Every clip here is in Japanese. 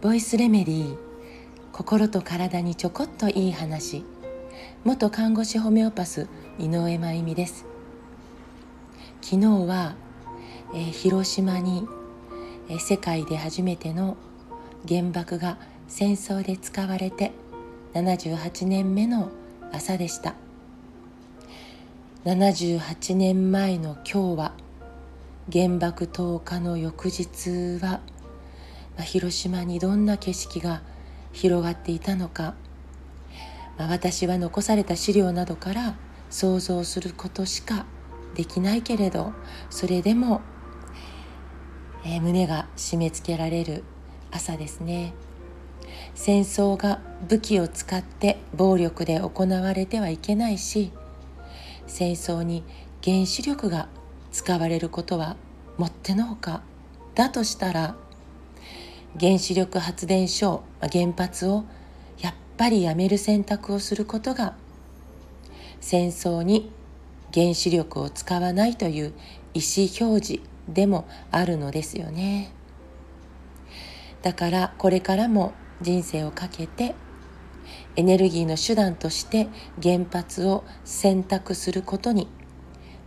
ボイスレメディー心と体にちょこっといい話。元看護師ホメオパス井上真由美です。昨日は、えー、広島に、えー、世界で初めての原爆が戦争で使われて78年目の朝でした。78年前の今日は原爆投下の翌日は、まあ、広島にどんな景色が広がっていたのか、まあ、私は残された資料などから想像することしかできないけれどそれでも、えー、胸が締め付けられる朝ですね。戦争が武器を使って暴力で行われてはいけないし戦争に原子力が使われることはもってのほかだとしたら原子力発電所原発をやっぱりやめる選択をすることが戦争に原子力を使わないという意思表示でもあるのですよね。だからこれからも人生をかけてエネルギーの手段として原発を選択することに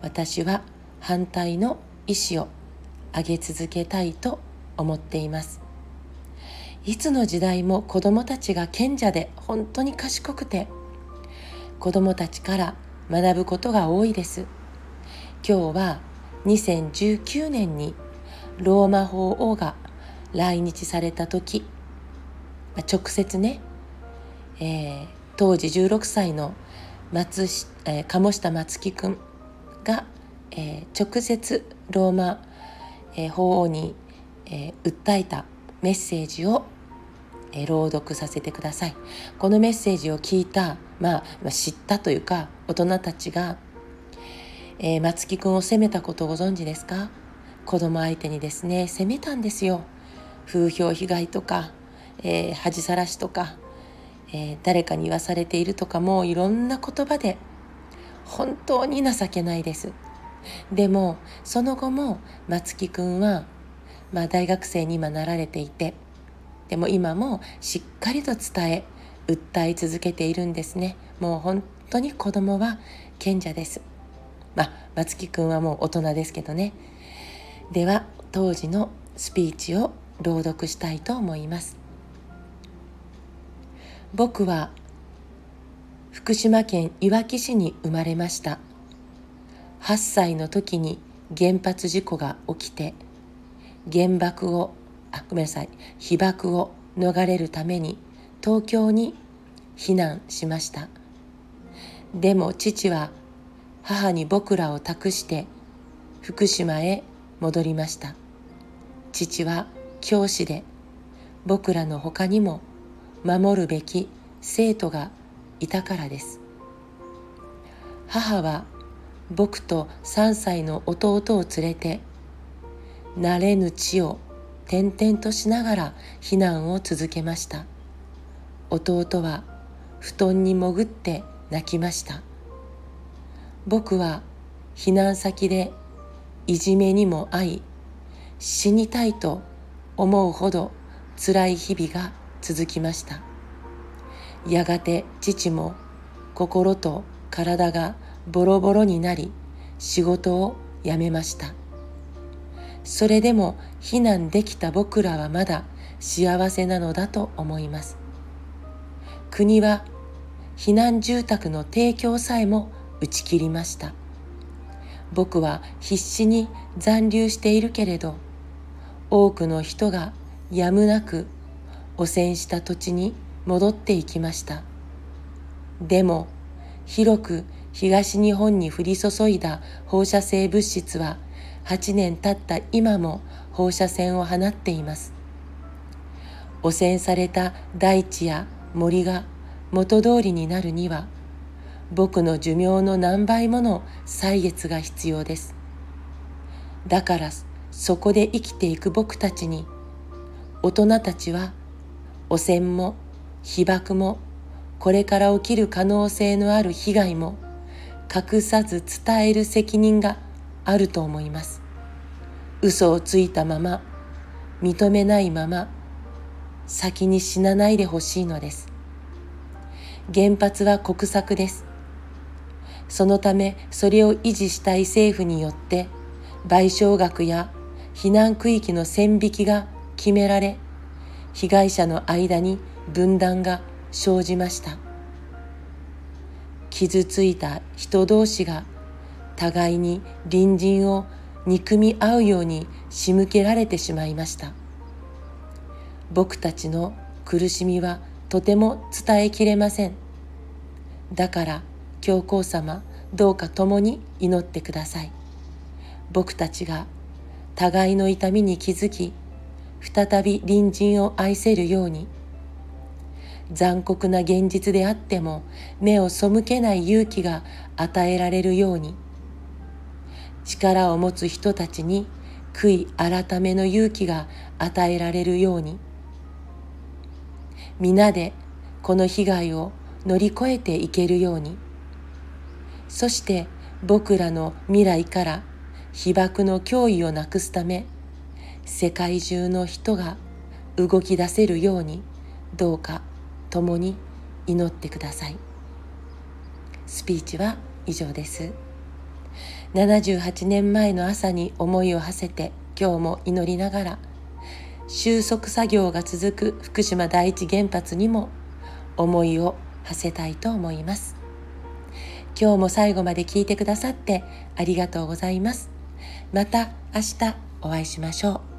私は反対の意思を上げ続けたいと思っています。いつの時代も子どもたちが賢者で本当に賢くて子どもたちから学ぶことが多いです。今日は2019年にローマ法王が来日された時直接ね、えー、当時16歳の松、えー、鴨下松木君が、えー、直接ローマ、えー、法王に、えー、訴えたメッセージを、え、朗読させてください。このメッセージを聞いた、まあ、知ったというか大人たちが、え、松木君を責めたことをご存知ですか？子供相手にですね責めたんですよ。風評被害とかえ、恥さらしとか、え、誰かに言わされているとかもういろんな言葉で本当に情けないです。でもその後も松木くんは、まあ、大学生に今なられていてでも今もしっかりと伝え訴え続けているんですね。もう本当に子供は賢者です。まあ松木くんはもう大人ですけどね。では当時のスピーチを朗読したいと思います。僕は福島県いわき市に生まれました。8歳の時に原発事故が起きて原爆をあごめんなさい被爆を逃れるために東京に避難しました。でも父は母に僕らを託して福島へ戻りました。父は教師で僕らの他にも守るべき生徒がいたからです。母は僕と3歳の弟を連れて慣れぬ地を転々としながら避難を続けました。弟は布団に潜って泣きました。僕は避難先でいじめにも遭い死にたいと思うほど辛い日々が続きました。やがて父も心と体がボロボロになり仕事を辞めました。それでも避難できた僕らはまだ幸せなのだと思います。国は避難住宅の提供さえも打ち切りました。僕は必死に残留しているけれど多くの人がやむなく汚染した土地に戻っていきました。でも広く東日本に降り注いだ放射性物質は8年経った今も放射線を放っています。汚染された大地や森が元通りになるには僕の寿命の何倍もの歳月が必要です。だからそこで生きていく僕たちに大人たちは汚染も被爆もこれから起きる可能性のある被害も隠さず伝える責任があると思います。嘘をついたまま認めないまま先に死なないでほしいのです。原発は国策です。そのためそれを維持したい政府によって賠償額や避難区域の線引きが決められ被害者の間に分断が生じました。傷ついた人同士が互いに隣人を憎み合うように仕向けられてしまいました。僕たちの苦しみはとても伝えきれません。だから教皇様どうか共に祈ってください。僕たちが互いの痛みに気づき再び隣人を愛せるように残酷な現実であっても目を背けない勇気が与えられるように。力を持つ人たちに悔い改めの勇気が与えられるように。皆でこの被害を乗り越えていけるように。そして僕らの未来から被爆の脅威をなくすため世界中の人が動き出せるようにどうか共に祈ってください。スピーチは以上です。78年前の朝に思いを馳せて今日も祈りながら収束作業が続く福島第一原発にも思いを馳せたいと思います。今日も最後まで聞いてくださってありがとうございます。また明日お会いしましょう。